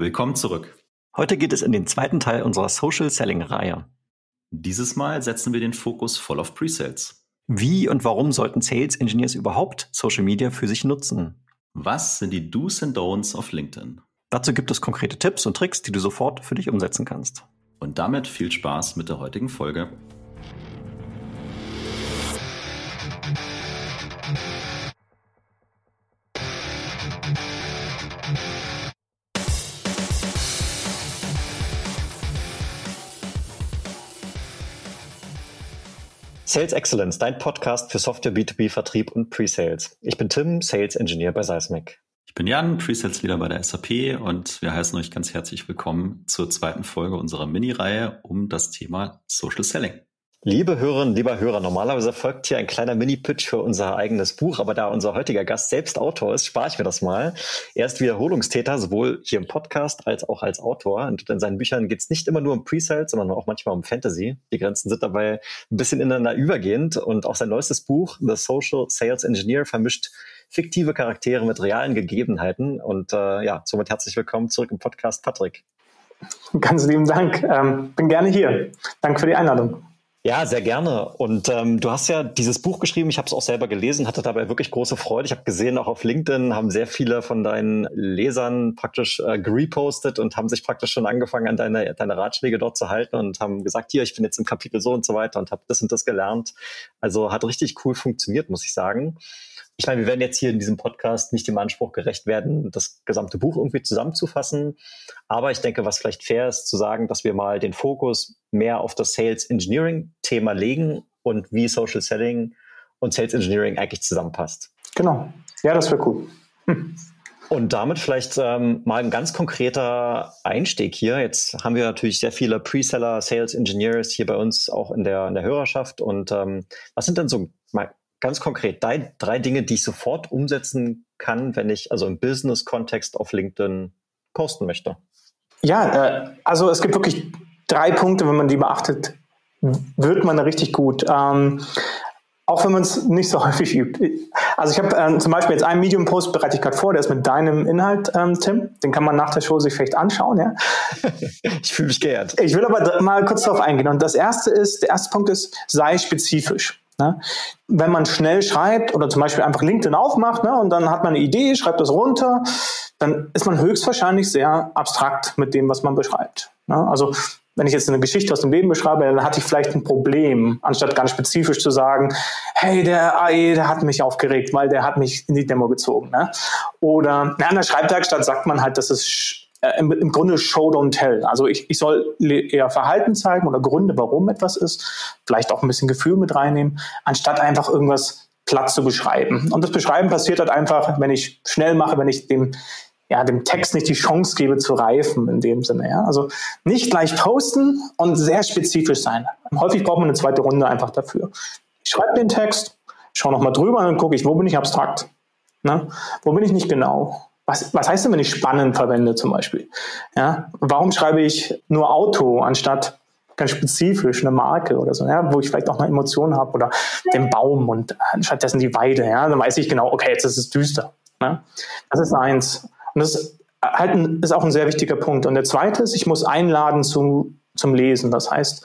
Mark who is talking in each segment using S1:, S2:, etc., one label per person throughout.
S1: Willkommen zurück.
S2: Heute geht es in den zweiten Teil unserer Social Selling Reihe.
S1: Dieses Mal setzen wir den Fokus voll auf Presales.
S2: Wie und warum sollten Sales Engineers überhaupt Social Media für sich nutzen?
S1: Was sind die Do's and Don'ts auf LinkedIn?
S2: Dazu gibt es konkrete Tipps und Tricks, die du sofort für dich umsetzen kannst.
S1: Und damit viel Spaß mit der heutigen Folge.
S2: Sales Excellence, dein Podcast für Software B2B Vertrieb und Pre-Sales. Ich bin Tim, Sales Engineer bei Seismic.
S1: Ich bin Jan, Pre-Sales Leader bei der SAP und wir heißen euch ganz herzlich willkommen zur zweiten Folge unserer Mini-Reihe um das Thema Social Selling.
S2: Liebe Hörerinnen, lieber Hörer, normalerweise folgt hier ein kleiner Mini-Pitch für unser eigenes Buch, aber da unser heutiger Gast selbst Autor ist, spare ich mir das mal. Er ist Wiederholungstäter, sowohl hier im Podcast als auch als Autor. Und in seinen Büchern geht es nicht immer nur um Pre-Sales, sondern auch manchmal um Fantasy. Die Grenzen sind dabei ein bisschen ineinander übergehend. Und auch sein neuestes Buch, The Social Sales Engineer, vermischt fiktive Charaktere mit realen Gegebenheiten. Und äh, ja, somit herzlich willkommen zurück im Podcast, Patrick.
S3: Ganz lieben Dank. Ähm, bin gerne hier. Danke für die Einladung.
S2: Ja, sehr gerne. Und ähm, du hast ja dieses Buch geschrieben, ich habe es auch selber gelesen, hatte dabei wirklich große Freude. Ich habe gesehen, auch auf LinkedIn haben sehr viele von deinen Lesern praktisch äh, gerepostet und haben sich praktisch schon angefangen, an deine, deine Ratschläge dort zu halten und haben gesagt, hier, ich bin jetzt im Kapitel so und so weiter und habe das und das gelernt. Also hat richtig cool funktioniert, muss ich sagen ich meine, wir werden jetzt hier in diesem Podcast nicht dem Anspruch gerecht werden, das gesamte Buch irgendwie zusammenzufassen. Aber ich denke, was vielleicht fair ist, zu sagen, dass wir mal den Fokus mehr auf das Sales Engineering Thema legen und wie Social Selling und Sales Engineering eigentlich zusammenpasst.
S3: Genau. Ja, das wäre cool.
S2: Hm. Und damit vielleicht ähm, mal ein ganz konkreter Einstieg hier. Jetzt haben wir natürlich sehr viele Pre-Seller, Sales Engineers hier bei uns auch in der, in der Hörerschaft. Und ähm, was sind denn so mal ganz konkret drei, drei Dinge, die ich sofort umsetzen kann, wenn ich also im Business-Kontext auf LinkedIn posten möchte?
S3: Ja, äh, also es gibt wirklich drei Punkte, wenn man die beachtet, wird man da richtig gut. Ähm, auch wenn man es nicht so häufig übt. Also ich habe ähm, zum Beispiel jetzt einen Medium-Post, bereite ich gerade vor, der ist mit deinem Inhalt, ähm, Tim. Den kann man nach der Show sich vielleicht anschauen, ja.
S2: ich fühle mich geehrt.
S3: Ich will aber mal kurz darauf eingehen. Und das erste ist, der erste Punkt ist, sei spezifisch. Ne? Wenn man schnell schreibt oder zum Beispiel einfach LinkedIn aufmacht ne, und dann hat man eine Idee, schreibt das runter, dann ist man höchstwahrscheinlich sehr abstrakt mit dem, was man beschreibt. Ne? Also wenn ich jetzt eine Geschichte aus dem Leben beschreibe, dann hatte ich vielleicht ein Problem, anstatt ganz spezifisch zu sagen, hey, der AE, der hat mich aufgeregt, weil der hat mich in die Demo gezogen. Ne? Oder na, an der Schreibwerkstatt sagt man halt, dass es äh, im, Grunde Show don't tell. Also ich, ich soll eher Verhalten zeigen oder Gründe, warum etwas ist, vielleicht auch ein bisschen Gefühl mit reinnehmen, anstatt einfach irgendwas platt zu beschreiben. Und das Beschreiben passiert halt einfach, wenn ich schnell mache, wenn ich dem ja, dem Text nicht die Chance gebe zu reifen in dem Sinne. Ja? Also nicht gleich posten und sehr spezifisch sein. Häufig braucht man eine zweite Runde einfach dafür. Ich schreibe den Text, schaue nochmal drüber und dann gucke ich, wo bin ich abstrakt? Ne? Wo bin ich nicht genau? Was, was heißt denn, wenn ich spannend verwende zum Beispiel? Ja, warum schreibe ich nur Auto anstatt ganz spezifisch eine Marke oder so, ja, wo ich vielleicht auch eine Emotion habe oder den Baum und stattdessen die Weide, ja, dann weiß ich genau, okay, jetzt ist es düster. Ne? Das ist eins. Und das ist, halt ein, ist auch ein sehr wichtiger Punkt. Und der zweite ist, ich muss einladen zu, zum Lesen. Das heißt,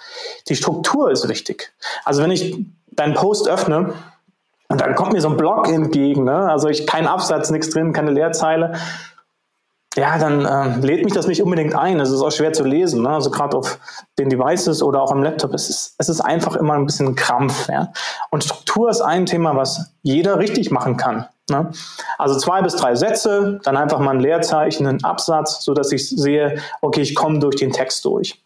S3: die Struktur ist wichtig. Also wenn ich deinen Post öffne, und dann kommt mir so ein Block entgegen, ne? also ich kein Absatz, nichts drin, keine Leerzeile. Ja, dann ähm, lädt mich das nicht unbedingt ein. Es ist auch schwer zu lesen, ne? also gerade auf den Devices oder auch am Laptop. Es ist, es ist einfach immer ein bisschen Krampf. Ja? Und Struktur ist ein Thema, was jeder richtig machen kann. Ne? Also zwei bis drei Sätze, dann einfach mal ein Leerzeichen, einen Absatz, so dass ich sehe, okay, ich komme durch den Text durch.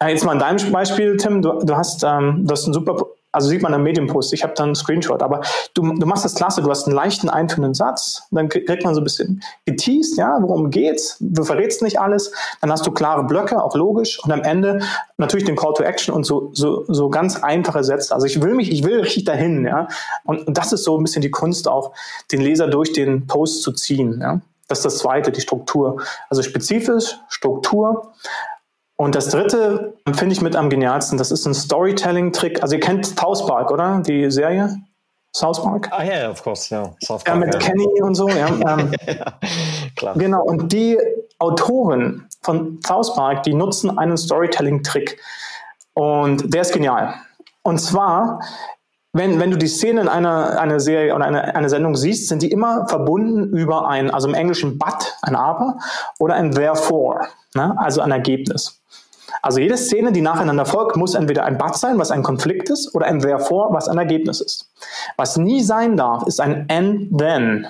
S3: Äh, jetzt mal in deinem Beispiel, Tim, du, du hast, ähm, du hast ein super also sieht man am Medienpost, ich habe dann einen Screenshot, aber du, du machst das klasse, du hast einen leichten einführenden Satz, dann kriegt man so ein bisschen geteased, ja, worum geht's, du verrätst nicht alles, dann hast du klare Blöcke, auch logisch, und am Ende natürlich den Call to Action und so, so, so ganz einfache Sätze. Also ich will mich, ich will richtig dahin, ja, und, und das ist so ein bisschen die Kunst auch, den Leser durch den Post zu ziehen, ja. Das ist das Zweite, die Struktur. Also spezifisch, Struktur, und das dritte finde ich mit am genialsten. Das ist ein Storytelling-Trick. Also ihr kennt South Park, oder? Die Serie? South Park?
S2: Ah ja, yeah, of course, ja.
S3: South Park, ja mit ja. Kenny und so, ja. Ähm, ja klar. Genau, und die, Autoren von South Park, die nutzen einen Storytelling-Trick und der ist genial. Und zwar, wenn, wenn du die Szenen einer, einer Serie oder einer, einer Sendung siehst, sind die immer verbunden über ein, also im Englischen but, ein aber, oder ein therefore, ne? also ein Ergebnis. Also jede Szene, die nacheinander folgt, muss entweder ein but sein, was ein Konflikt ist, oder ein therefore, was ein Ergebnis ist. Was nie sein darf, ist ein and then.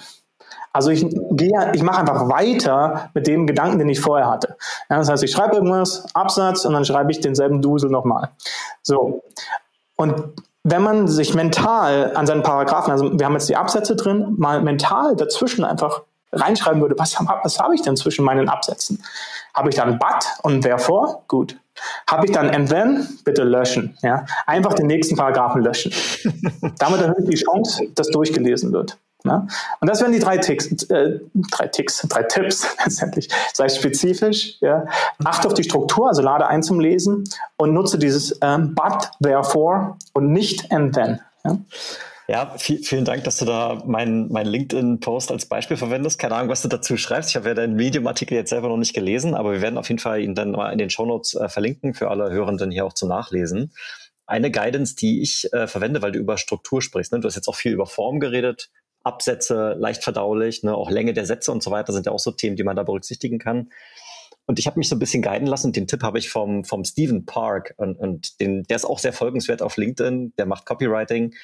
S3: Also ich gehe, ich mache einfach weiter mit dem Gedanken, den ich vorher hatte. Ja, das heißt, ich schreibe irgendwas, Absatz, und dann schreibe ich denselben Dusel nochmal. So. Und wenn man sich mental an seinen Paragraphen, also wir haben jetzt die Absätze drin, mal mental dazwischen einfach reinschreiben würde, was, was habe ich denn zwischen meinen Absätzen? Habe ich dann but und therefore? Gut. Habe ich dann and then? Bitte löschen. Ja? Einfach den nächsten Paragraphen löschen. Damit erhöht die Chance, dass durchgelesen wird. Ne? Und das wären die drei Ticks, äh, drei Ticks, drei Tipps letztendlich. Sei spezifisch, ja. achte auf die Struktur, also lade ein zum Lesen und nutze dieses ähm, but, therefore und nicht and then.
S2: Ja, ja viel, vielen Dank, dass du da meinen mein LinkedIn-Post als Beispiel verwendest. Keine Ahnung, was du dazu schreibst. Ich habe ja deinen Medium-Artikel jetzt selber noch nicht gelesen, aber wir werden auf jeden Fall ihn dann mal in den Shownotes äh, verlinken für alle Hörenden hier auch zu nachlesen eine Guidance, die ich äh, verwende, weil du über Struktur sprichst. Ne? Du hast jetzt auch viel über Form geredet. Absätze leicht verdaulich, ne? auch Länge der Sätze und so weiter sind ja auch so Themen, die man da berücksichtigen kann. Und ich habe mich so ein bisschen guiden lassen und den Tipp habe ich vom, vom Stephen Park und, und den, der ist auch sehr folgenswert auf LinkedIn, der macht Copywriting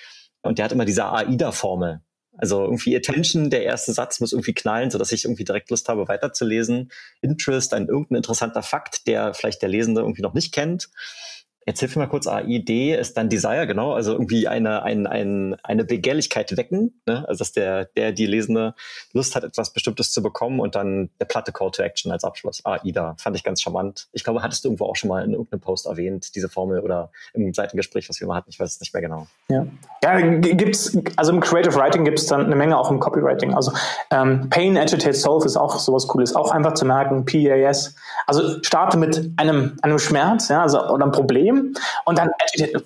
S2: und der hat immer diese AIDA-Formel. Also irgendwie Attention, der erste Satz muss irgendwie knallen, so dass ich irgendwie direkt Lust habe, weiterzulesen. Interest, ein irgendein interessanter Fakt, der vielleicht der Lesende irgendwie noch nicht kennt. Jetzt hilf mir mal kurz, AID ist dann Desire, genau, also irgendwie eine, ein, ein, eine Begehrlichkeit wecken, ne? also dass der, der, die Lesende Lust hat, etwas Bestimmtes zu bekommen und dann der platte Call to Action als Abschluss. AIDA, fand ich ganz charmant. Ich glaube, hattest du irgendwo auch schon mal in irgendeinem Post erwähnt, diese Formel oder im Seitengespräch, was wir mal hatten, ich weiß es nicht mehr genau.
S3: Ja, ja gibt's, also im Creative Writing gibt es dann eine Menge auch im Copywriting. Also ähm, Pain, Agitate, Solve ist auch sowas Cooles, auch einfach zu merken, PAS. Also starte mit einem, einem Schmerz, ja, also oder einem Problem und dann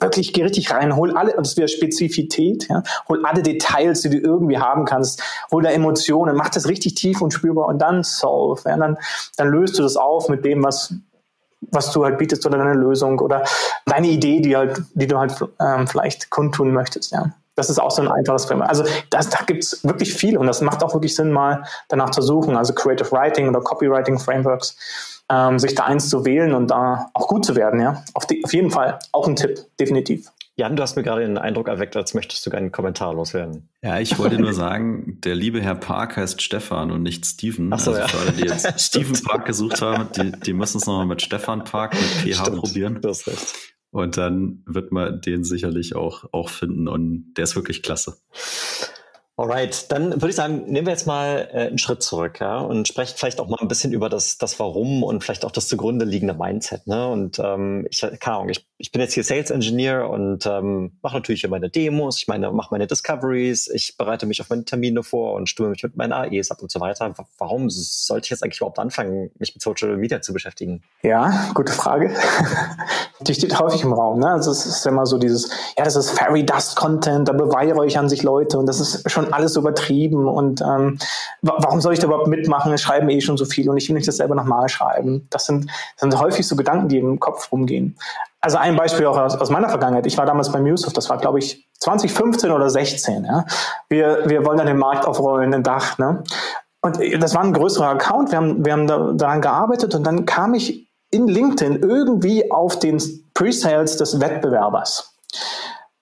S3: wirklich geh richtig rein, hol alle, und das wäre Spezifität, ja, hol alle Details, die du irgendwie haben kannst, hol da Emotionen, mach das richtig tief und spürbar und dann solve, ja, dann, dann löst du das auf mit dem, was, was du halt bietest oder deine Lösung oder deine Idee, die halt, die du halt ähm, vielleicht kundtun möchtest, ja. Das ist auch so ein einfaches Framework. Also das, da gibt es wirklich viel und das macht auch wirklich Sinn, mal danach zu suchen. Also Creative Writing oder Copywriting Frameworks ähm, sich da eins zu wählen und da auch gut zu werden. Ja, auf, die, auf jeden Fall auch ein Tipp, definitiv.
S2: Jan, du hast mir gerade den Eindruck erweckt, als möchtest du keinen Kommentar loswerden.
S1: Ja, ich wollte nur sagen, der liebe Herr Park heißt Stefan und nicht Steven.
S2: Ach so,
S1: also
S2: ja.
S1: für alle, die jetzt Steven Park gesucht haben, die, die müssen es nochmal mit Stefan Park mit PH Stimmt, probieren.
S2: Du hast recht.
S1: Und dann wird man den sicherlich auch, auch finden und der ist wirklich klasse.
S2: Alright, dann würde ich sagen, nehmen wir jetzt mal äh, einen Schritt zurück ja, und sprechen vielleicht auch mal ein bisschen über das, das Warum und vielleicht auch das zugrunde liegende Mindset. Ne? Und ähm, ich, keine Ahnung, ich, ich bin jetzt hier Sales Engineer und ähm, mache natürlich hier meine Demos, ich meine, mache meine Discoveries, ich bereite mich auf meine Termine vor und stimme mich mit meinen AEs ab und so weiter. Warum sollte ich jetzt eigentlich überhaupt anfangen, mich mit Social Media zu beschäftigen?
S3: Ja, gute Frage. Die steht häufig im Raum. Ne? Also es ist immer so dieses, ja, das ist Fairy Dust Content, da beweihräuchern sich Leute und das ist schon alles übertrieben und ähm, warum soll ich da überhaupt mitmachen? Es schreiben eh schon so viel und ich will nicht das selber nochmal schreiben. Das sind, das sind häufig so Gedanken, die im Kopf rumgehen. Also ein Beispiel auch aus, aus meiner Vergangenheit. Ich war damals bei Musoft, das war glaube ich 2015 oder 16. Ja? Wir, wir wollen dann den Markt aufrollen, ein Dach. Ne? Und das war ein größerer Account, wir haben, wir haben da, daran gearbeitet und dann kam ich in LinkedIn irgendwie auf den Pre-Sales des Wettbewerbers.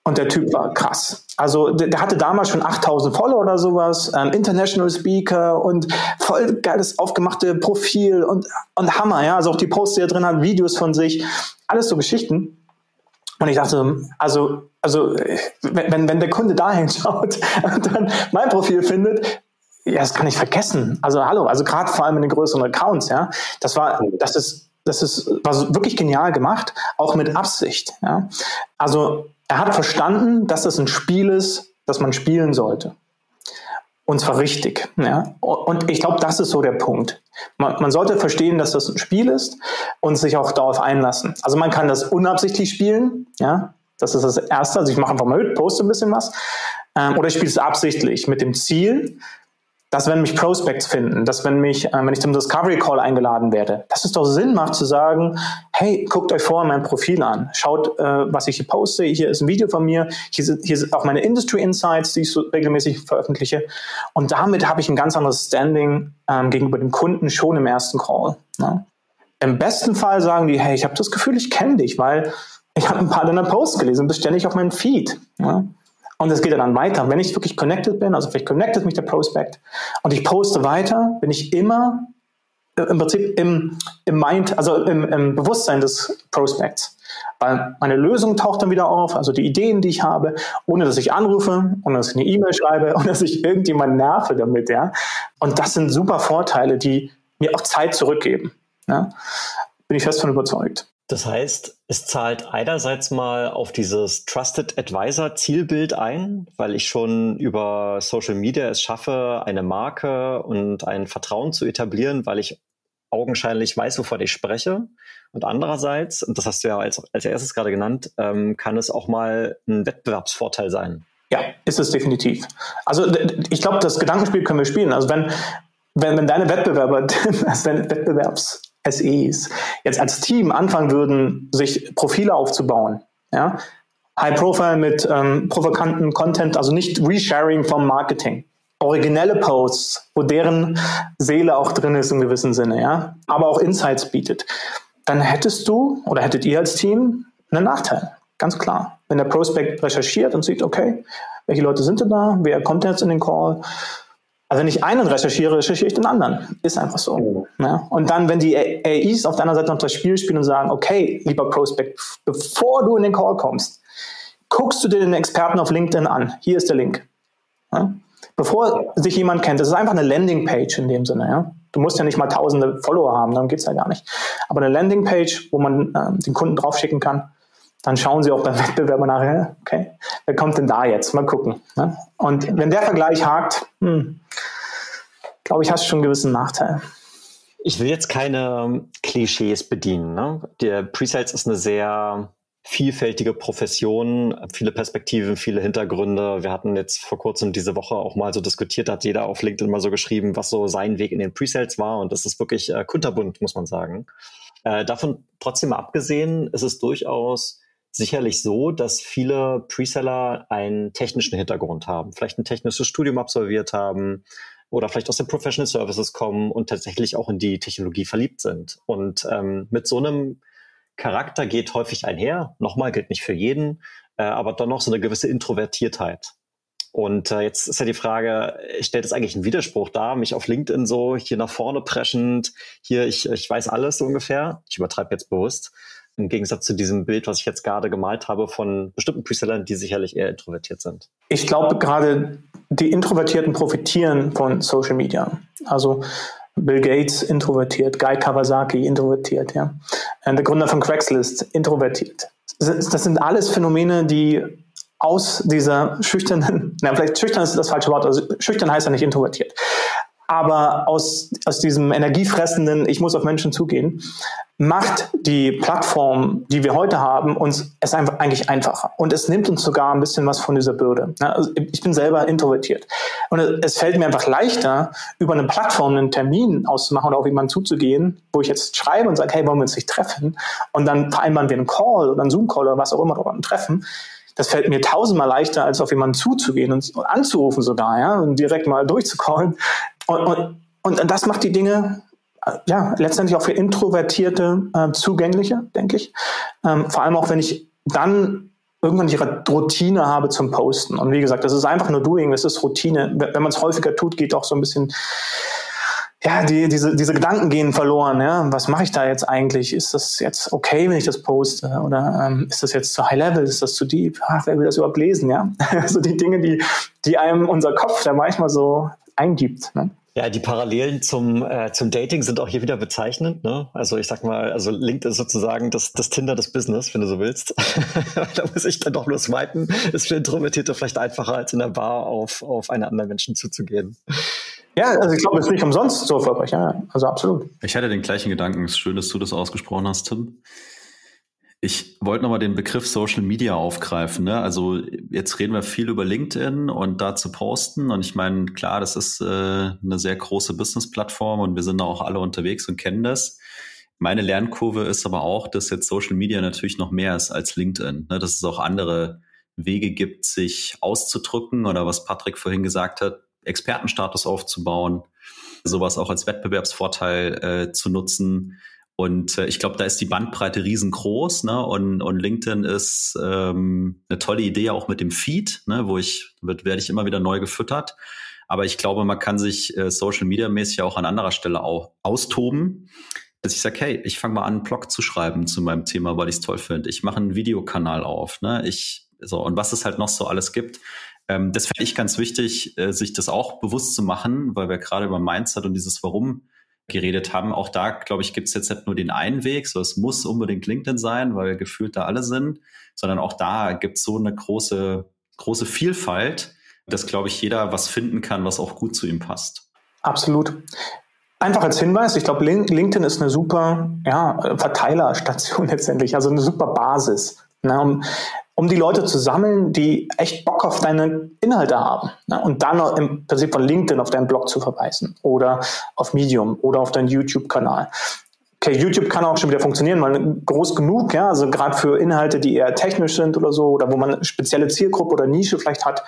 S3: Und der Typ war krass. Also der, der hatte damals schon 8000 Follower oder sowas, ähm, International Speaker und voll geiles aufgemachte Profil und, und Hammer, ja. Also auch die Posts, die er drin hat, Videos von sich, alles so Geschichten. Und ich dachte, also, also wenn, wenn der Kunde da hinschaut und dann mein Profil findet, ja, das kann ich vergessen. Also hallo, also gerade vor allem in den größeren Accounts, ja. Das war, das ist, das ist, war wirklich genial gemacht, auch mit Absicht, ja. Also er hat verstanden, dass das ein Spiel ist, das man spielen sollte. Und zwar richtig. Ja? Und ich glaube, das ist so der Punkt. Man, man, sollte verstehen, dass das ein Spiel ist und sich auch darauf einlassen. Also man kann das unabsichtlich spielen. Ja? Das ist das Erste. Also ich mache einfach mal mit, poste ein bisschen was. Ähm, oder ich spiele es absichtlich mit dem Ziel, dass wenn mich Prospects finden, dass wenn mich, äh, wenn ich zum Discovery Call eingeladen werde, dass es doch Sinn macht zu sagen, hey, guckt euch vorher mein Profil an, schaut, äh, was ich hier poste, hier ist ein Video von mir, hier sind, hier sind auch meine Industry Insights, die ich so regelmäßig veröffentliche und damit habe ich ein ganz anderes Standing ähm, gegenüber dem Kunden schon im ersten Call. Ne? Im besten Fall sagen die, hey, ich habe das Gefühl, ich kenne dich, weil ich habe ein paar deiner Posts gelesen, bist ständig auf meinem Feed. Ne? Und es geht dann weiter. Wenn ich wirklich connected bin, also vielleicht connected mich der Prospect und ich poste weiter, bin ich immer äh, im Prinzip im, im Mind, also im, im Bewusstsein des Prospects. Weil meine Lösung taucht dann wieder auf, also die Ideen, die ich habe, ohne dass ich anrufe, ohne dass ich eine E-Mail schreibe, ohne dass ich irgendjemand nerve damit, ja. Und das sind super Vorteile, die mir auch Zeit zurückgeben. Ja? Bin ich fest von überzeugt.
S2: Das heißt, es zahlt einerseits mal auf dieses Trusted Advisor Zielbild ein, weil ich schon über Social Media es schaffe, eine Marke und ein Vertrauen zu etablieren, weil ich augenscheinlich weiß, wovon ich spreche. Und andererseits, und das hast du ja als, als erstes gerade genannt, ähm, kann es auch mal ein Wettbewerbsvorteil sein.
S3: Ja, ist es definitiv. Also ich glaube, das Gedankenspiel können wir spielen. Also wenn, wenn, wenn deine Wettbewerber, also deine Wettbewerbs SEs jetzt als Team anfangen würden, sich Profile aufzubauen, ja, High Profile mit ähm, provokanten Content, also nicht Resharing vom Marketing, originelle Posts, wo deren Seele auch drin ist im gewissen Sinne, ja, aber auch Insights bietet, dann hättest du oder hättet ihr als Team einen Nachteil, ganz klar. Wenn der Prospect recherchiert und sieht, okay, welche Leute sind denn da, wer kommt jetzt in den Call, also wenn ich einen recherchiere, recherchiere ich den anderen. Ist einfach so. Ja. Und dann, wenn die AIs auf der anderen Seite noch das Spiel spielen und sagen, okay, lieber Prospect, bevor du in den Call kommst, guckst du dir den Experten auf LinkedIn an. Hier ist der Link. Ja. Bevor sich jemand kennt, das ist einfach eine Landingpage in dem Sinne. Ja. Du musst ja nicht mal tausende Follower haben, darum geht's ja gar nicht. Aber eine Landingpage, wo man äh, den Kunden draufschicken kann, dann schauen sie auch beim Wettbewerber nachher, okay, wer kommt denn da jetzt? Mal gucken. Ne? Und wenn der Vergleich hakt, hm, glaube ich, hast du schon einen gewissen Nachteil.
S2: Ich will jetzt keine ähm, Klischees bedienen. Ne? Der Presales ist eine sehr vielfältige Profession, viele Perspektiven, viele Hintergründe. Wir hatten jetzt vor kurzem diese Woche auch mal so diskutiert, hat jeder auf LinkedIn mal so geschrieben, was so sein Weg in den Presales war. Und das ist wirklich äh, kunterbunt, muss man sagen. Äh, davon trotzdem abgesehen, ist es durchaus sicherlich so, dass viele Preseller einen technischen Hintergrund haben, vielleicht ein technisches Studium absolviert haben oder vielleicht aus den Professional Services kommen und tatsächlich auch in die Technologie verliebt sind. Und ähm, mit so einem Charakter geht häufig einher, nochmal gilt nicht für jeden, äh, aber dann noch so eine gewisse Introvertiertheit. Und äh, jetzt ist ja die Frage, stellt es eigentlich einen Widerspruch dar, mich auf LinkedIn so hier nach vorne preschend, hier, ich, ich weiß alles so ungefähr, ich übertreibe jetzt bewusst, im Gegensatz zu diesem Bild, was ich jetzt gerade gemalt habe von bestimmten Presellern, die sicherlich eher introvertiert sind.
S3: Ich glaube, gerade die Introvertierten profitieren von Social Media. Also Bill Gates introvertiert, Guy Kawasaki introvertiert, ja. Der Gründer von Craigslist introvertiert. Das sind alles Phänomene, die aus dieser schüchternen, na, vielleicht schüchtern ist das falsche Wort, also schüchtern heißt ja nicht introvertiert, aber aus, aus diesem energiefressenden, ich muss auf Menschen zugehen, macht die Plattform, die wir heute haben, uns es einfach eigentlich einfacher. Und es nimmt uns sogar ein bisschen was von dieser Bürde. Also ich bin selber introvertiert. Und es fällt mir einfach leichter, über eine Plattform einen Termin auszumachen oder auf jemanden zuzugehen, wo ich jetzt schreibe und sage, hey, wollen wir uns nicht treffen? Und dann vereinbaren wir einen Call oder einen Zoom-Call oder was auch immer oder ein Treffen. Das fällt mir tausendmal leichter, als auf jemanden zuzugehen und anzurufen sogar, ja, und direkt mal durchzucallen. Und, und, und das macht die Dinge ja, letztendlich auch für Introvertierte äh, zugänglicher, denke ich. Ähm, vor allem auch, wenn ich dann irgendwann die Routine habe zum Posten. Und wie gesagt, das ist einfach nur Doing, das ist Routine. Wenn man es häufiger tut, geht auch so ein bisschen, ja, die, diese, diese Gedanken gehen verloren. Ja? Was mache ich da jetzt eigentlich? Ist das jetzt okay, wenn ich das poste? Oder ähm, ist das jetzt zu high level? Ist das zu deep? Ach, wer will das überhaupt lesen? Ja? also die Dinge, die, die einem unser Kopf da manchmal so eingibt. Ne?
S2: Ja, die Parallelen zum, äh, zum Dating sind auch hier wieder bezeichnend. Ne? Also ich sag mal, also LinkedIn ist sozusagen das, das Tinder des Business, wenn du so willst. da muss ich dann doch nur swipen. Ist für Introvertierte vielleicht einfacher, als in der Bar auf, auf einen anderen Menschen zuzugehen.
S3: Ja, also ich glaube, es ist nicht umsonst so erfolgreich. Ja, also absolut.
S1: Ich hatte den gleichen Gedanken. Es ist schön, dass du das ausgesprochen hast, Tim. Ich wollte nochmal den Begriff Social Media aufgreifen. Ne? Also jetzt reden wir viel über LinkedIn und da zu posten. Und ich meine, klar, das ist äh, eine sehr große Business-Plattform und wir sind da auch alle unterwegs und kennen das. Meine Lernkurve ist aber auch, dass jetzt Social Media natürlich noch mehr ist als LinkedIn. Ne? Dass es auch andere Wege gibt, sich auszudrücken oder was Patrick vorhin gesagt hat, Expertenstatus aufzubauen, sowas auch als Wettbewerbsvorteil äh, zu nutzen. Und äh, ich glaube, da ist die Bandbreite riesengroß, ne? Und, und LinkedIn ist ähm, eine tolle Idee auch mit dem Feed, ne? wo ich werde ich immer wieder neu gefüttert. Aber ich glaube, man kann sich äh, Social Media mäßig auch an anderer Stelle auch austoben. Dass ich sage, hey, ich fange mal an, einen Blog zu schreiben zu meinem Thema, weil ich es toll finde. Ich mache einen Videokanal auf. Ne? Ich so und was es halt noch so alles gibt. Ähm, das fände ich ganz wichtig, äh, sich das auch bewusst zu machen, weil wir gerade über Mindset und dieses Warum geredet haben. Auch da, glaube ich, gibt es jetzt nicht nur den einen Weg, so es muss unbedingt LinkedIn sein, weil gefühlt da alle sind, sondern auch da gibt es so eine große, große Vielfalt, dass, glaube ich, jeder was finden kann, was auch gut zu ihm passt.
S3: Absolut. Einfach als Hinweis, ich glaube, LinkedIn ist eine super ja, Verteilerstation letztendlich, also eine super Basis. Ne, um, um die Leute zu sammeln, die echt Bock auf deine Inhalte haben. Ne? Und dann im Prinzip von LinkedIn auf deinen Blog zu verweisen oder auf Medium oder auf deinen YouTube-Kanal. Okay, YouTube kann auch schon wieder funktionieren, weil groß genug, ja, also gerade für Inhalte, die eher technisch sind oder so, oder wo man eine spezielle Zielgruppe oder Nische vielleicht hat,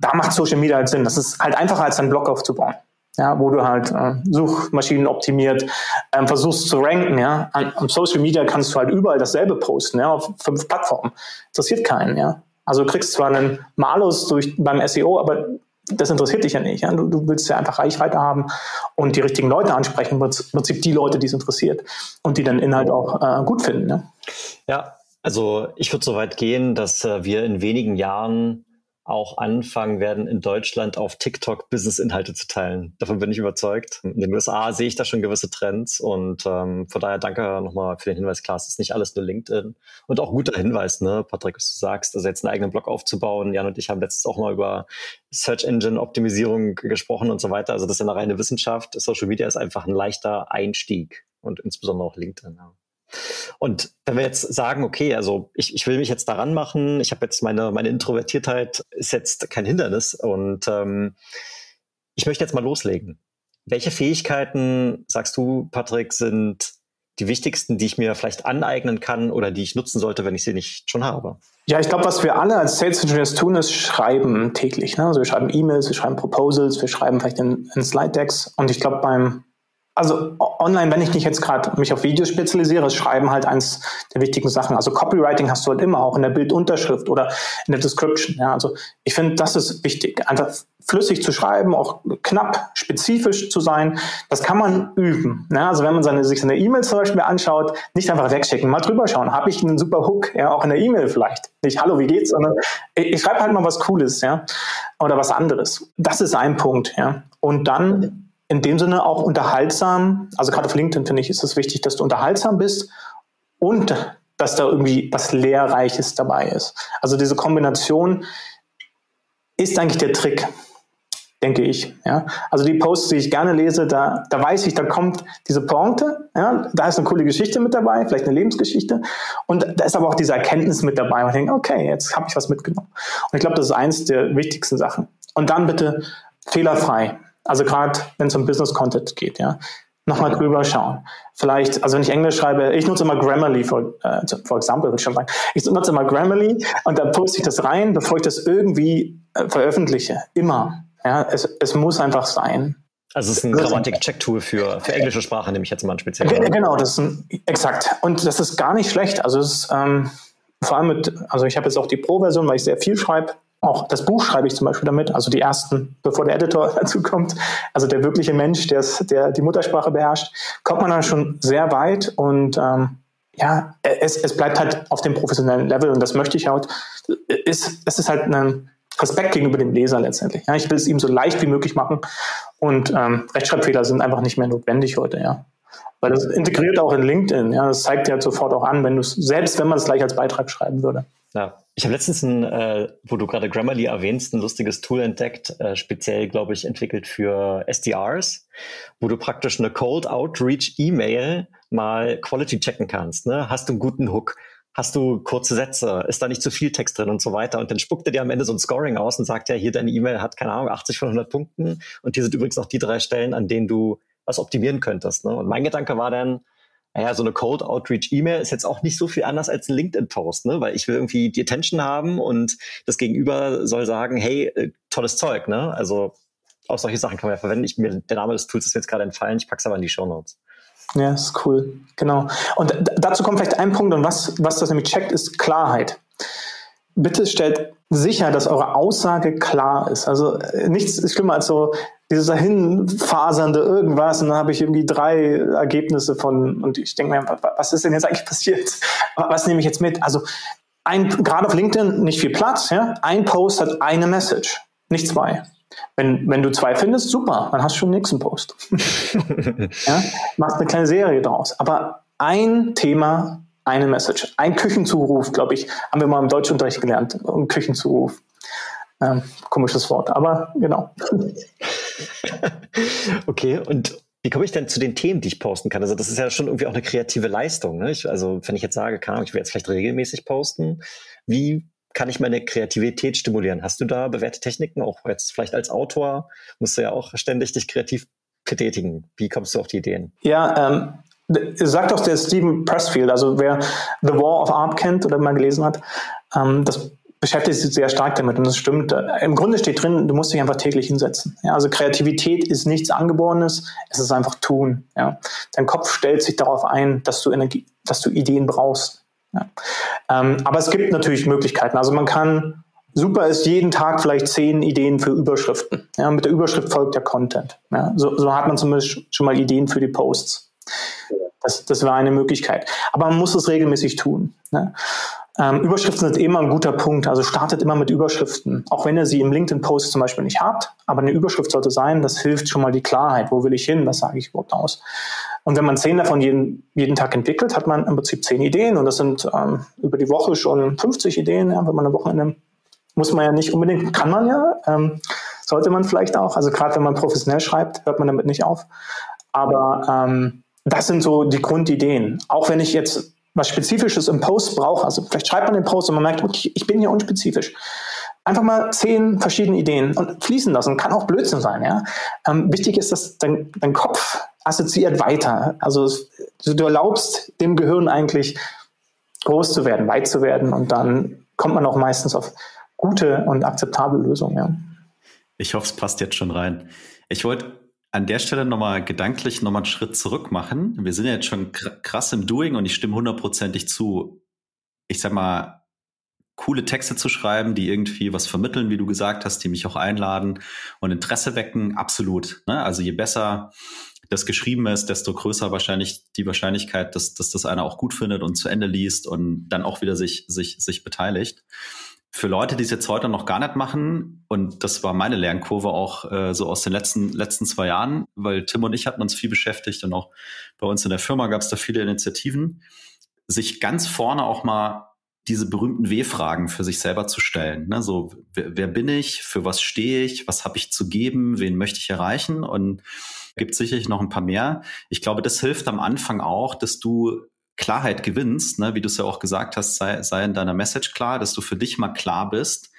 S3: da macht Social Media halt Sinn. Das ist halt einfacher als einen Blog aufzubauen ja, wo du halt äh, Suchmaschinen optimiert ähm, versuchst zu ranken. Ja, An, am Social Media kannst du halt überall dasselbe posten, ja, auf fünf Plattformen. Interessiert keinen, ja. Also du kriegst zwar einen Malus durch beim SEO, aber das interessiert dich ja nicht. Ja? Du, du willst ja einfach Reichweite haben und die richtigen Leute ansprechen, im Prinzip die Leute, die es interessiert und die den Inhalt auch äh, gut finden. Ja,
S2: ja also ich würde so weit gehen, dass äh, wir in wenigen Jahren auch anfangen werden, in Deutschland auf TikTok Business-Inhalte zu teilen. Davon bin ich überzeugt. In den USA sehe ich da schon gewisse Trends und ähm, von daher danke nochmal für den Hinweis. Klar, es ist nicht alles nur LinkedIn und auch guter Hinweis, ne, Patrick, was du sagst, also jetzt einen eigenen Blog aufzubauen. Jan und ich haben letztens auch mal über Search Engine Optimisierung gesprochen und so weiter. Also das ist eine reine Wissenschaft. Social Media ist einfach ein leichter Einstieg und insbesondere auch LinkedIn. Ja. Und wenn wir jetzt sagen, okay, also ich, ich will mich jetzt daran machen, ich habe jetzt meine, meine Introvertiertheit ist jetzt kein Hindernis und ähm, ich möchte jetzt mal loslegen. Welche Fähigkeiten, sagst du, Patrick, sind die wichtigsten, die ich mir vielleicht aneignen kann oder die ich nutzen sollte, wenn ich sie nicht schon habe?
S3: Ja, ich glaube, was wir alle als Sales Engineers tun, ist schreiben täglich. Ne? Also wir schreiben E-Mails, wir schreiben Proposals, wir schreiben vielleicht in, in Slide Decks. Und ich glaube, beim also online, wenn ich nicht jetzt gerade mich auf Videos spezialisiere, ist Schreiben halt eins der wichtigen Sachen. Also Copywriting hast du halt immer, auch in der Bildunterschrift oder in der Description. Ja, also ich finde, das ist wichtig, einfach flüssig zu schreiben, auch knapp, spezifisch zu sein. Das kann man üben. Ja, also wenn man seine, sich seine E-Mail zum Beispiel anschaut, nicht einfach wegschicken, mal drüber schauen. Habe ich einen super Hook, ja, auch in der E-Mail vielleicht. Nicht Hallo, wie geht's, sondern ich, ich schreibe halt mal was Cooles, ja, oder was anderes. Das ist ein Punkt, ja. Und dann in dem Sinne auch unterhaltsam. Also gerade auf LinkedIn finde ich, ist es wichtig, dass du unterhaltsam bist und dass da irgendwie was Lehrreiches dabei ist. Also diese Kombination ist eigentlich der Trick, denke ich. Ja? Also die Posts, die ich gerne lese, da, da weiß ich, da kommt diese Pointe, ja? da ist eine coole Geschichte mit dabei, vielleicht eine Lebensgeschichte und da ist aber auch diese Erkenntnis mit dabei. Man denkt, okay, jetzt habe ich was mitgenommen. Und ich glaube, das ist eins der wichtigsten Sachen. Und dann bitte fehlerfrei. Also gerade wenn es um Business Content geht, ja. Nochmal drüber schauen. Vielleicht, also wenn ich Englisch schreibe, ich nutze immer Grammarly, for, äh, for example, würde ich schon sagen. Ich nutze immer Grammarly und dann poste ich das rein, bevor ich das irgendwie äh, veröffentliche. Immer. Ja, es, es muss einfach sein.
S2: Also es ist ein Grammatik-Check-Tool für, für englische Sprache, nehme ich jetzt mal ein speziell.
S3: Genau, das ist ein, exakt. Und das ist gar nicht schlecht. Also es ist, ähm, vor allem mit, also ich habe jetzt auch die Pro-Version, weil ich sehr viel schreibe. Auch das Buch schreibe ich zum Beispiel damit, also die ersten, bevor der Editor dazu kommt. Also der wirkliche Mensch, der, der die Muttersprache beherrscht, kommt man dann schon sehr weit und ähm, ja, es, es bleibt halt auf dem professionellen Level und das möchte ich halt. Ist, es ist halt ein Respekt gegenüber dem Leser letztendlich. Ja, ich will es ihm so leicht wie möglich machen und ähm, Rechtschreibfehler sind einfach nicht mehr notwendig heute, ja. Weil das integriert auch in LinkedIn, ja, das zeigt ja sofort auch an, wenn du es, selbst wenn man es gleich als Beitrag schreiben würde.
S2: Ja, ich habe letztens, ein, äh, wo du gerade Grammarly erwähnst, ein lustiges Tool entdeckt, äh, speziell, glaube ich, entwickelt für SDRs, wo du praktisch eine Cold Outreach E-Mail mal Quality checken kannst. Ne? Hast du einen guten Hook? Hast du kurze Sätze? Ist da nicht zu viel Text drin und so weiter? Und dann spuckt er dir am Ende so ein Scoring aus und sagt ja, hier deine E-Mail hat, keine Ahnung, 80 von 100 Punkten. Und hier sind übrigens noch die drei Stellen, an denen du was optimieren könntest. Ne? Und mein Gedanke war dann, naja, so eine Cold Outreach E-Mail ist jetzt auch nicht so viel anders als ein LinkedIn-Post, ne? Weil ich will irgendwie die Attention haben und das Gegenüber soll sagen, hey, äh, tolles Zeug, ne? Also auch solche Sachen kann man ja verwenden. Ich, mir, der Name des Tools ist mir jetzt gerade entfallen, ich pack's aber in die Show Notes.
S3: Ja, ist cool. Genau. Und dazu kommt vielleicht ein Punkt und was, was das nämlich checkt, ist Klarheit. Bitte stellt sicher, dass eure Aussage klar ist. Also äh, nichts ist schlimmer als so dieses dahinfasernde irgendwas und dann habe ich irgendwie drei Ergebnisse von und ich denke mir, was ist denn jetzt eigentlich passiert? Was nehme ich jetzt mit? Also ein, gerade auf LinkedIn nicht viel Platz, ja? Ein Post hat eine Message, nicht zwei. Wenn, wenn du zwei findest, super, dann hast du schon den nächsten Post. ja? Machst eine kleine Serie draus. Aber ein Thema, eine Message. Ein Küchenzuruf, glaube ich, haben wir mal im Deutschunterricht gelernt. Ein Küchenzuruf. Ähm, komisches Wort, aber genau.
S2: okay, und wie komme ich denn zu den Themen, die ich posten kann? Also das ist ja schon irgendwie auch eine kreative Leistung. Ne? Ich, also wenn ich jetzt sage, kann, ich will jetzt vielleicht regelmäßig posten, wie kann ich meine Kreativität stimulieren? Hast du da bewährte Techniken, auch jetzt vielleicht als Autor? Musst du ja auch ständig dich kreativ betätigen. Wie kommst du auf die Ideen?
S3: Ja, ähm, sagt auch der Stephen Pressfield, also wer The War of Art kennt oder mal gelesen hat, ähm, das beschäftigt sich sehr stark damit und das stimmt. Im Grunde steht drin, du musst dich einfach täglich hinsetzen. Ja, also Kreativität ist nichts Angeborenes, es ist einfach tun. Ja. Dein Kopf stellt sich darauf ein, dass du Energie, dass du Ideen brauchst. Ja. Ähm, aber es gibt natürlich Möglichkeiten. Also man kann, super ist jeden Tag vielleicht zehn Ideen für Überschriften. Ja, mit der Überschrift folgt der Content. Ja, so, so hat man zumindest schon mal Ideen für die Posts. Das, das wäre eine Möglichkeit. Aber man muss es regelmäßig tun. Ne? Ähm, Überschriften sind immer ein guter Punkt. Also startet immer mit Überschriften. Auch wenn ihr sie im LinkedIn-Post zum Beispiel nicht habt. Aber eine Überschrift sollte sein, das hilft schon mal die Klarheit. Wo will ich hin? Was sage ich überhaupt aus? Und wenn man zehn davon jeden, jeden Tag entwickelt, hat man im Prinzip zehn Ideen. Und das sind ähm, über die Woche schon 50 Ideen. Ja, wenn man eine Wochenende muss man ja nicht unbedingt, kann man ja, ähm, sollte man vielleicht auch. Also gerade wenn man professionell schreibt, hört man damit nicht auf. Aber ähm, das sind so die Grundideen. Auch wenn ich jetzt was Spezifisches im Post brauche, also vielleicht schreibt man den Post und man merkt, okay, ich bin hier unspezifisch. Einfach mal zehn verschiedene Ideen und fließen lassen. Kann auch Blödsinn sein, ja. Ähm, wichtig ist, dass dein, dein Kopf assoziiert weiter. Also du erlaubst dem Gehirn eigentlich groß zu werden, weit zu werden und dann kommt man auch meistens auf gute und akzeptable Lösungen. Ja.
S1: Ich hoffe, es passt jetzt schon rein. Ich wollte an der Stelle nochmal gedanklich nochmal einen Schritt zurück machen. Wir sind ja jetzt schon krass im Doing und ich stimme hundertprozentig zu. Ich sag mal, coole Texte zu schreiben, die irgendwie was vermitteln, wie du gesagt hast, die mich auch einladen und Interesse wecken, absolut. Ne? Also je besser das geschrieben ist, desto größer wahrscheinlich die Wahrscheinlichkeit, dass, dass das einer auch gut findet und zu Ende liest und dann auch wieder sich, sich, sich beteiligt für Leute, die es jetzt heute noch gar nicht machen, und das war meine Lernkurve auch äh, so aus den letzten, letzten zwei Jahren, weil Tim und ich hatten uns viel beschäftigt und auch bei uns in der Firma gab es da viele Initiativen, sich ganz vorne auch mal diese berühmten W-Fragen für sich selber zu stellen. Ne? So, wer, wer bin ich, für was stehe ich, was habe ich zu geben, wen möchte ich erreichen und gibt sicherlich noch ein paar mehr. Ich glaube, das hilft am Anfang auch, dass du Klarheit gewinnst, ne, wie du es ja auch gesagt hast, sei, sei in deiner Message klar, dass du für dich mal klar bist,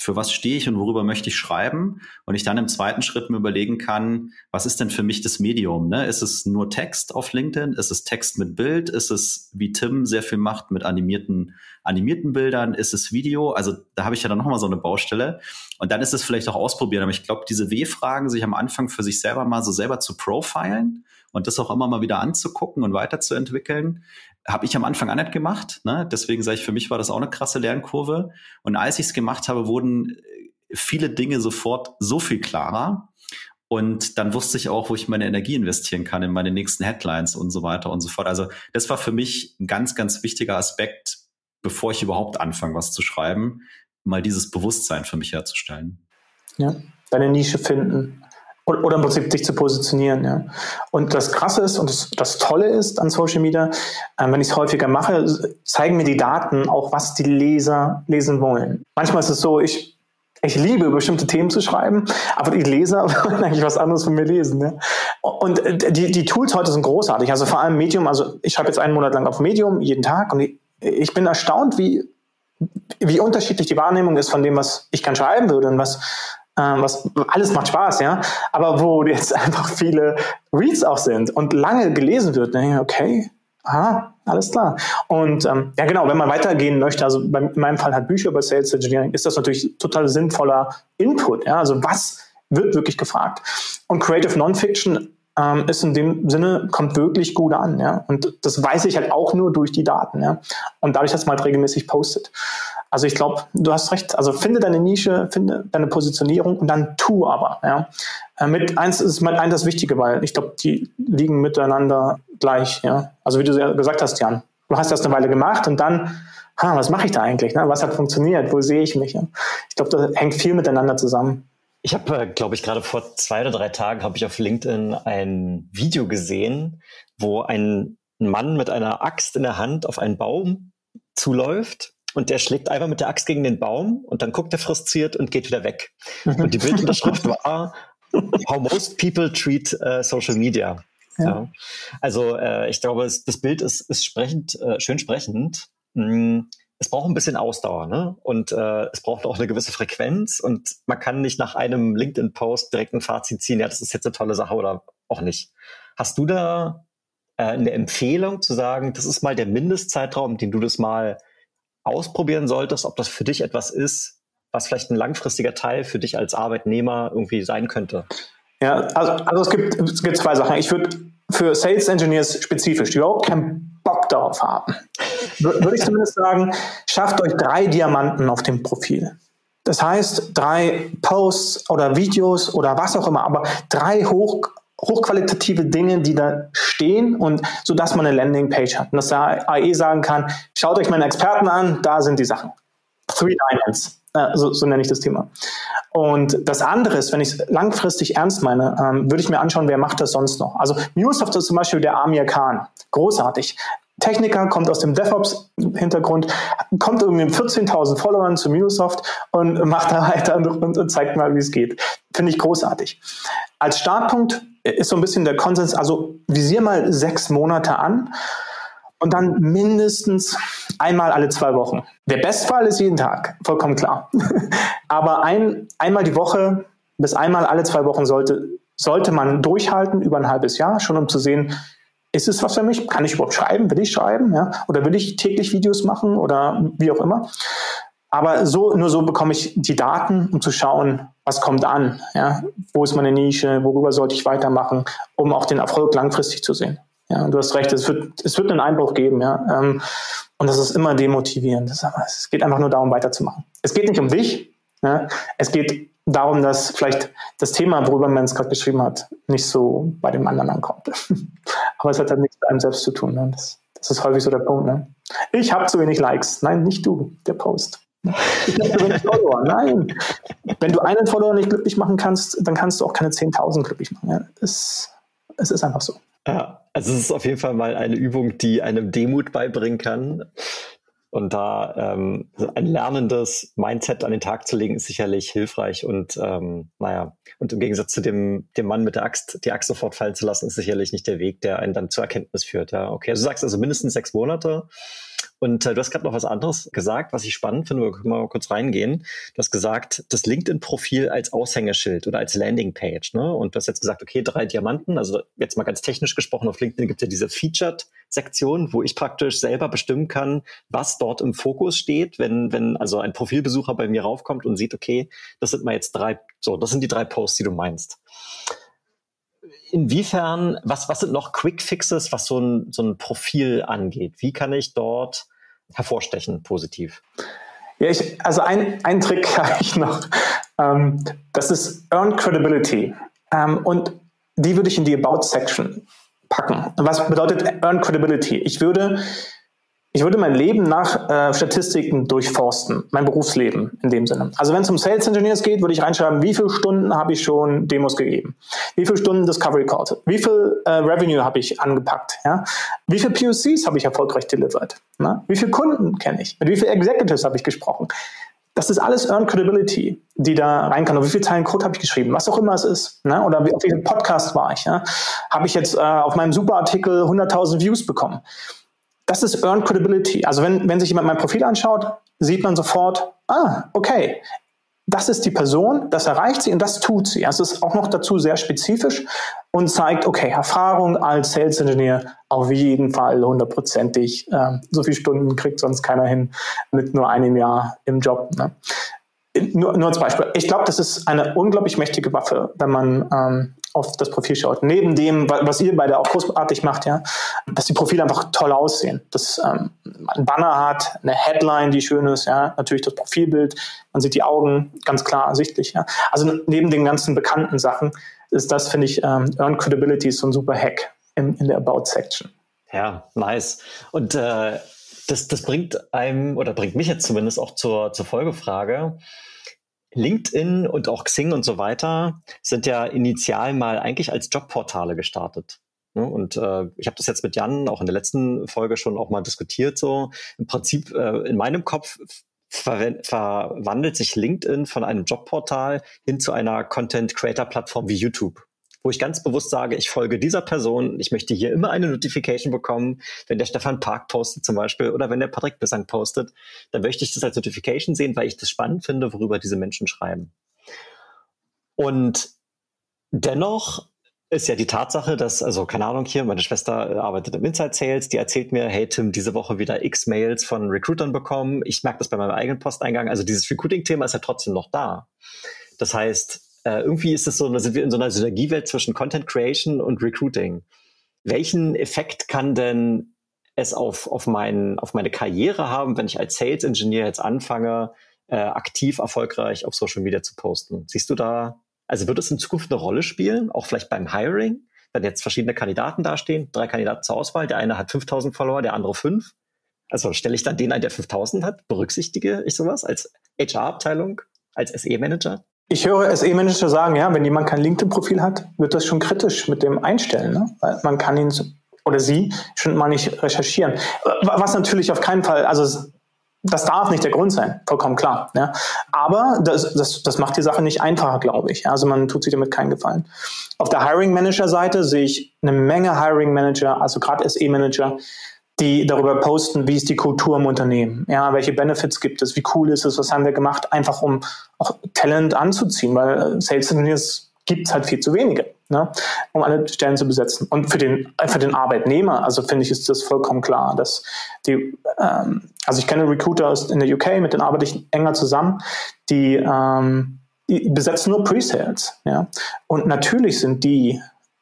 S1: für was stehe ich und worüber möchte ich schreiben und ich dann im zweiten Schritt mir überlegen kann, was ist denn für mich das Medium? Ne? Ist es nur Text auf LinkedIn? Ist es Text mit Bild? Ist es, wie Tim sehr viel macht, mit animierten, animierten Bildern? Ist es Video? Also da habe ich ja dann nochmal so eine Baustelle. Und dann ist es vielleicht auch ausprobieren. Aber ich glaube, diese W-Fragen, sich am Anfang für sich selber mal so selber zu profilen und das auch immer mal wieder anzugucken und weiterzuentwickeln, habe ich am Anfang auch nicht gemacht. Ne? Deswegen sage ich, für mich war das auch eine krasse Lernkurve. Und als ich es gemacht habe, wurden äh, viele Dinge sofort so viel klarer. Und dann wusste ich auch, wo ich meine Energie investieren kann in meine nächsten Headlines und so weiter und so fort. Also das war für mich ein ganz, ganz wichtiger Aspekt, bevor ich überhaupt anfange, was zu schreiben, mal dieses Bewusstsein für mich herzustellen.
S3: Ja, deine Nische finden oder im Prinzip dich zu positionieren. Ja. Und das Krasse ist und das, das Tolle ist an Social Media, äh, wenn ich es häufiger mache, zeigen mir die Daten auch, was die Leser lesen wollen. Manchmal ist es so, ich, ich liebe bestimmte Themen zu schreiben, aber die Leser wollen eigentlich was anderes von mir lesen. Ja. Und die, die Tools heute sind großartig. Also vor allem Medium, also ich schreibe jetzt einen Monat lang auf Medium jeden Tag und die, ich bin erstaunt, wie, wie unterschiedlich die Wahrnehmung ist von dem, was ich kann schreiben würde und was, äh, was alles macht Spaß, ja. Aber wo jetzt einfach viele Reads auch sind und lange gelesen wird, dann denke ich, okay, aha, alles klar. Und ähm, ja, genau, wenn man weitergehen möchte, also bei, in meinem Fall hat Bücher über Sales Engineering, ist das natürlich total sinnvoller Input. Ja? Also was wird wirklich gefragt? Und Creative Nonfiction ähm, ist in dem Sinne, kommt wirklich gut an. Ja? Und das weiß ich halt auch nur durch die Daten. Ja? Und dadurch, dass man halt regelmäßig postet. Also ich glaube, du hast recht. Also finde deine Nische, finde deine Positionierung und dann tu aber. Ja? Äh, mit eins ist mit eins das Wichtige, weil ich glaube, die liegen miteinander gleich. Ja? Also wie du gesagt hast, Jan, du hast das eine Weile gemacht und dann, ha, was mache ich da eigentlich? Ne? Was hat funktioniert? Wo sehe ich mich? Ja? Ich glaube, das hängt viel miteinander zusammen.
S2: Ich habe, äh, glaube ich, gerade vor zwei oder drei Tagen habe ich auf LinkedIn ein Video gesehen, wo ein Mann mit einer Axt in der Hand auf einen Baum zuläuft und der schlägt einfach mit der Axt gegen den Baum und dann guckt er frustriert und geht wieder weg. Und die Bildunterschrift war How most people treat uh, social media. Ja. ja. Also äh, ich glaube, es, das Bild ist, ist sprechend, äh, schön sprechend. Mm, es braucht ein bisschen Ausdauer, ne? Und äh, es braucht auch eine gewisse Frequenz und man kann nicht nach einem LinkedIn-Post direkt ein Fazit ziehen, ja, das ist jetzt eine tolle Sache oder auch nicht. Hast du da äh, eine Empfehlung zu sagen, das ist mal der Mindestzeitraum, den du das mal ausprobieren solltest, ob das für dich etwas ist, was vielleicht ein langfristiger Teil für dich als Arbeitnehmer irgendwie sein könnte?
S3: Ja, also, also es, gibt, es gibt zwei Sachen. Ich würde für Sales Engineers spezifisch, die überhaupt keinen Bock darauf haben, würde ich zumindest sagen, schafft euch drei Diamanten auf dem Profil. Das heißt, drei Posts oder Videos oder was auch immer, aber drei hoch, hochqualitative Dinge, die da stehen und so dass man eine Landingpage hat und dass der AE sagen kann, schaut euch meine Experten an, da sind die Sachen. Three Diamonds, äh, so, so nenne ich das Thema. Und das andere ist, wenn ich es langfristig ernst meine, ähm, würde ich mir anschauen, wer macht das sonst noch. Also MuleSoft ist zum Beispiel der Amir Khan. Großartig. Techniker, kommt aus dem DevOps-Hintergrund, kommt irgendwie mit 14.000 Followern zu MuleSoft und macht da weiter und, und zeigt mal, wie es geht. Finde ich großartig. Als Startpunkt ist so ein bisschen der Konsens, also visier mal sechs Monate an und dann mindestens einmal alle zwei Wochen. Der Bestfall ist jeden Tag, vollkommen klar. Aber ein, einmal die Woche bis einmal alle zwei Wochen sollte, sollte man durchhalten über ein halbes Jahr, schon um zu sehen, ist es was für mich? Kann ich überhaupt schreiben? Will ich schreiben? Ja? Oder will ich täglich Videos machen oder wie auch immer? Aber so, nur so bekomme ich die Daten, um zu schauen, was kommt an? Ja? Wo ist meine Nische? Worüber sollte ich weitermachen, um auch den Erfolg langfristig zu sehen? Ja, du hast recht, es wird, es wird einen Einbruch geben, ja. Ähm, und das ist immer demotivierend. Es geht einfach nur darum, weiterzumachen. Es geht nicht um dich. Ja? Es geht darum, dass vielleicht das Thema, worüber man es gerade geschrieben hat, nicht so bei dem anderen ankommt. Aber es hat halt nichts mit einem selbst zu tun. Ne? Das, das, ist häufig so der Punkt. Ne? Ich habe zu wenig Likes. Nein, nicht du, der Post. Ich habe Follower. Nein. Wenn du einen Follower nicht glücklich machen kannst, dann kannst du auch keine 10.000 glücklich machen. Ja? Es, es ist einfach so.
S2: Ja, also es ist auf jeden Fall mal eine Übung, die einem Demut beibringen kann. Und da ähm, ein lernendes Mindset an den Tag zu legen, ist sicherlich hilfreich. Und ähm, naja, und im Gegensatz zu dem, dem Mann mit der Axt, die Axt sofort fallen zu lassen, ist sicherlich nicht der Weg, der einen dann zur Erkenntnis führt. Ja, okay, also du sagst also mindestens sechs Monate. Und äh, du hast gerade noch was anderes gesagt, was ich spannend finde. Wir können mal kurz reingehen. Du hast gesagt, das LinkedIn-Profil als Aushängeschild oder als Landingpage. Ne? Und du hast jetzt gesagt, okay, drei Diamanten. Also jetzt mal ganz technisch gesprochen, auf LinkedIn gibt es ja diese Featured-Sektion, wo ich praktisch selber bestimmen kann, was dort im Fokus steht, wenn, wenn also ein Profilbesucher bei mir raufkommt und sieht, okay, das sind mal jetzt drei, so, das sind die drei Posts, die du meinst inwiefern, was, was sind noch Quick Fixes, was so ein, so ein Profil angeht? Wie kann ich dort hervorstechen, positiv?
S3: Ja, ich, also ein, ein Trick habe ich noch. Ähm, das ist Earn Credibility. Ähm, und die würde ich in die About Section packen. Was bedeutet Earn Credibility? Ich würde ich würde mein Leben nach äh, Statistiken durchforsten, mein Berufsleben in dem Sinne. Also wenn es um Sales Engineers geht, würde ich reinschreiben, wie viele Stunden habe ich schon Demos gegeben, wie viele Stunden Discovery Calls, wie viel äh, Revenue habe ich angepackt, ja? wie viele POCs habe ich erfolgreich delivered, ne? wie viele Kunden kenne ich, mit wie vielen Executives habe ich gesprochen. Das ist alles Earned Credibility, die da rein kann. Und wie viele Zeilen Code habe ich geschrieben, was auch immer es ist. Ne? Oder wie, auf welchem Podcast war ich. Ja? Habe ich jetzt äh, auf meinem Superartikel 100.000 Views bekommen das ist Earned Credibility. Also wenn, wenn sich jemand mein Profil anschaut, sieht man sofort, ah, okay, das ist die Person, das erreicht sie und das tut sie. Also es ist auch noch dazu sehr spezifisch und zeigt, okay, Erfahrung als Sales Engineer auf jeden Fall hundertprozentig. Äh, so viele Stunden kriegt sonst keiner hin mit nur einem Jahr im Job. Ne? Nur, nur als Beispiel. Ich glaube, das ist eine unglaublich mächtige Waffe, wenn man ähm, auf das Profil schaut. Neben dem, was ihr beide auch großartig macht, ja, dass die Profile einfach toll aussehen. Dass ähm, man ein Banner hat, eine Headline, die schön ist, ja, natürlich das Profilbild, man sieht die Augen ganz klar ersichtlich. Ja. Also neben den ganzen bekannten Sachen ist das, finde ich, ähm, Earn Credibility so ein super Hack in, in der About-Section.
S2: Ja, nice. Und äh, das, das bringt einem oder bringt mich jetzt zumindest auch zur, zur Folgefrage. LinkedIn und auch Xing und so weiter sind ja initial mal eigentlich als Jobportale gestartet. Ne? Und äh, ich habe das jetzt mit Jan auch in der letzten Folge schon auch mal diskutiert. So im Prinzip äh, in meinem Kopf ver verwandelt sich LinkedIn von einem Jobportal hin zu einer Content Creator Plattform wie YouTube wo ich ganz bewusst sage, ich folge dieser Person, ich möchte hier immer eine Notification bekommen, wenn der Stefan Park postet zum Beispiel oder wenn der Patrick Bissang postet, dann möchte ich das als Notification sehen, weil ich das spannend finde, worüber diese Menschen schreiben. Und dennoch ist ja die Tatsache, dass, also keine Ahnung hier, meine Schwester äh, arbeitet im Inside Sales, die erzählt mir, hey Tim, diese Woche wieder x Mails von Recruitern bekommen. Ich merke das bei meinem eigenen Posteingang. Also dieses Recruiting-Thema ist ja trotzdem noch da. Das heißt, äh, irgendwie ist es so, da sind wir in so einer Synergiewelt zwischen Content Creation und Recruiting. Welchen Effekt kann denn es auf, auf, mein, auf meine Karriere haben, wenn ich als Sales Engineer jetzt anfange, äh, aktiv erfolgreich auf Social Media zu posten? Siehst du da, also wird es in Zukunft eine Rolle spielen, auch vielleicht beim Hiring, wenn jetzt verschiedene Kandidaten dastehen, drei Kandidaten zur Auswahl, der eine hat 5000 Follower, der andere fünf. Also stelle ich dann den ein, der 5000 hat? Berücksichtige ich sowas als HR-Abteilung, als SE-Manager?
S3: Ich höre SE-Manager sagen, ja, wenn jemand kein LinkedIn-Profil hat, wird das schon kritisch mit dem Einstellen. Ne? Weil man kann ihn oder sie schon mal nicht recherchieren. Was natürlich auf keinen Fall, also das darf nicht der Grund sein, vollkommen klar. Ja. Aber das, das, das macht die Sache nicht einfacher, glaube ich. Also man tut sich damit keinen Gefallen. Auf der Hiring Manager Seite sehe ich eine Menge Hiring Manager, also gerade SE Manager, die darüber posten, wie ist die Kultur im Unternehmen, ja, welche Benefits gibt es, wie cool ist es, was haben wir gemacht, einfach um auch Talent anzuziehen, weil äh, Sales Engineers gibt es halt viel zu wenige, ne, um alle Stellen zu besetzen. Und für den, für den Arbeitnehmer, also finde ich, ist das vollkommen klar, dass die, ähm, also ich kenne Recruiter in der UK, mit denen arbeite ich enger zusammen, die, ähm, die besetzen nur Pre-Sales, ja. Und natürlich sind die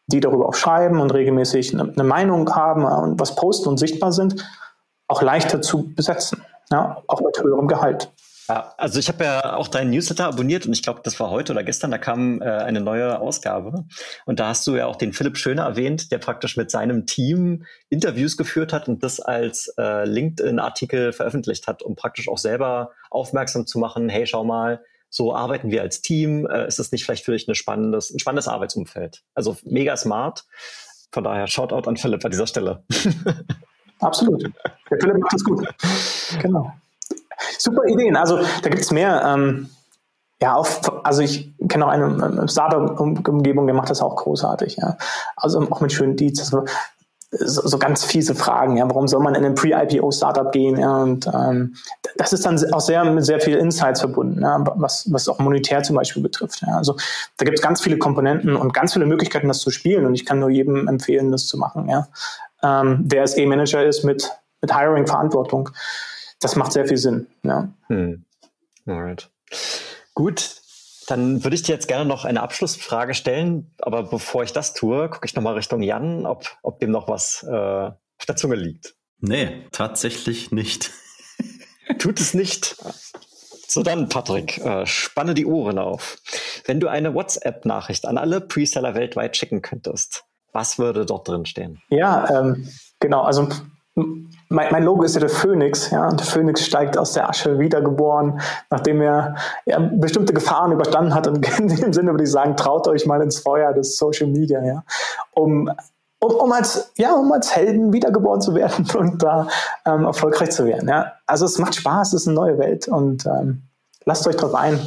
S3: die darüber auch schreiben und regelmäßig eine, eine Meinung haben und was posten und sichtbar sind, auch leichter zu besetzen, ja, auch mit höherem Gehalt.
S2: Ja, also ich habe ja auch deinen Newsletter abonniert und ich glaube, das war heute oder gestern, da kam äh, eine neue Ausgabe. Und da hast du ja auch den Philipp Schöner erwähnt, der praktisch mit seinem Team Interviews geführt hat und das als äh, LinkedIn-Artikel veröffentlicht hat, um praktisch auch selber aufmerksam zu machen, hey, schau mal, so arbeiten wir als Team, äh, ist es nicht vielleicht für dich eine spannendes, ein spannendes Arbeitsumfeld. Also mega smart. Von daher Shoutout an Philipp an dieser Stelle.
S3: Absolut. Der Philipp macht das gut. Genau. Super Ideen. Also da gibt es mehr. Ähm, ja, auch, also ich kenne auch eine Startup-Umgebung, der macht das auch großartig. Ja. Also auch mit schönen Deeds. Also so, so ganz fiese Fragen. Ja, warum soll man in ein Pre-IPO-Startup gehen? Ja, und ähm, das ist dann auch sehr mit sehr viel Insights verbunden, ja, was, was auch monetär zum Beispiel betrifft. Ja. Also da gibt es ganz viele Komponenten und ganz viele Möglichkeiten, das zu spielen. Und ich kann nur jedem empfehlen, das zu machen. Ja. Ähm, der SE-Manager ist mit, mit Hiring-Verantwortung. Das macht sehr viel Sinn. Ja. Hm.
S2: Alright. Gut, dann würde ich dir jetzt gerne noch eine Abschlussfrage stellen, aber bevor ich das tue, gucke ich nochmal Richtung Jan, ob, ob dem noch was äh, auf der Zunge liegt.
S1: Nee, tatsächlich nicht.
S2: Tut es nicht. So dann, Patrick, äh, spanne die Ohren auf. Wenn du eine WhatsApp-Nachricht an alle Preseller weltweit schicken könntest, was würde dort drin stehen?
S3: Ja, ähm, genau. Also mein, mein, Logo ist ja der Phönix, ja, und der Phönix steigt aus der Asche wiedergeboren, nachdem er ja, bestimmte Gefahren überstanden hat. Und in dem Sinne würde ich sagen, traut euch mal ins Feuer des Social Media, ja, um, um, um als, ja, um als Helden wiedergeboren zu werden und da ähm, erfolgreich zu werden. Ja. Also es macht Spaß, es ist eine neue Welt und ähm, lasst euch drauf ein.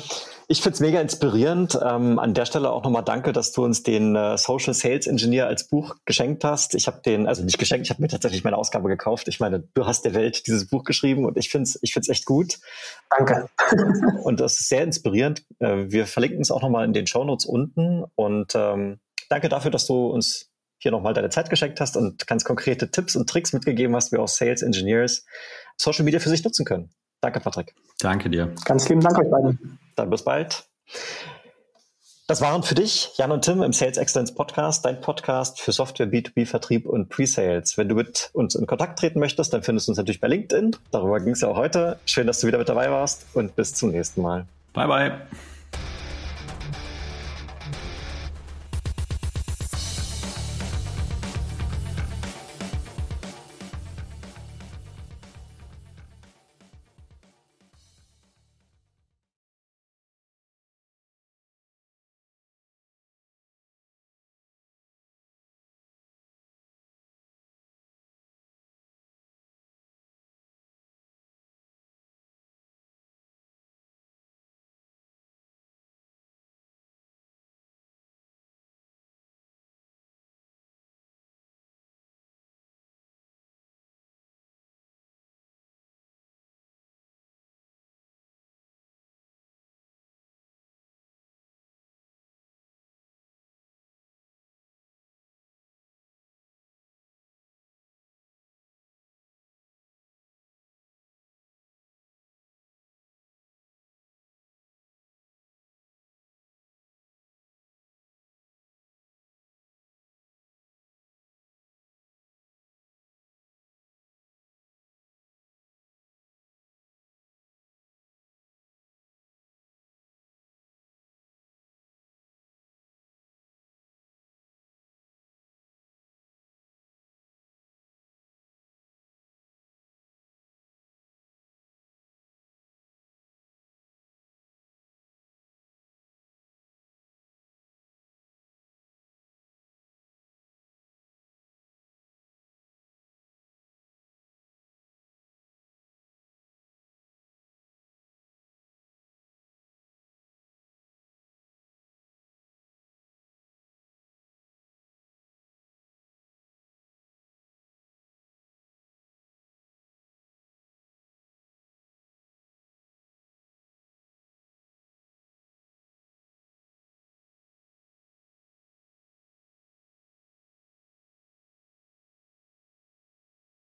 S2: Ich finde es mega inspirierend. Ähm, an der Stelle auch nochmal danke, dass du uns den äh, Social Sales Engineer als Buch geschenkt hast. Ich habe den, also nicht geschenkt, ich habe mir tatsächlich meine Ausgabe gekauft. Ich meine, du hast der Welt dieses Buch geschrieben und ich finde es ich find's echt gut.
S3: Danke.
S2: und das ist sehr inspirierend. Äh, wir verlinken es auch nochmal in den Show Notes unten. Und ähm, danke dafür, dass du uns hier nochmal deine Zeit geschenkt hast und ganz konkrete Tipps und Tricks mitgegeben hast, wie auch Sales Engineers Social Media für sich nutzen können. Danke, Patrick.
S1: Danke dir.
S3: Ganz lieben Dank euch beiden.
S2: Dann bis bald. Das waren für dich Jan und Tim im Sales Excellence Podcast, dein Podcast für Software, B2B, Vertrieb und Pre-Sales. Wenn du mit uns in Kontakt treten möchtest, dann findest du uns natürlich bei LinkedIn. Darüber ging es ja auch heute. Schön, dass du wieder mit dabei warst und bis zum nächsten Mal.
S1: Bye, bye.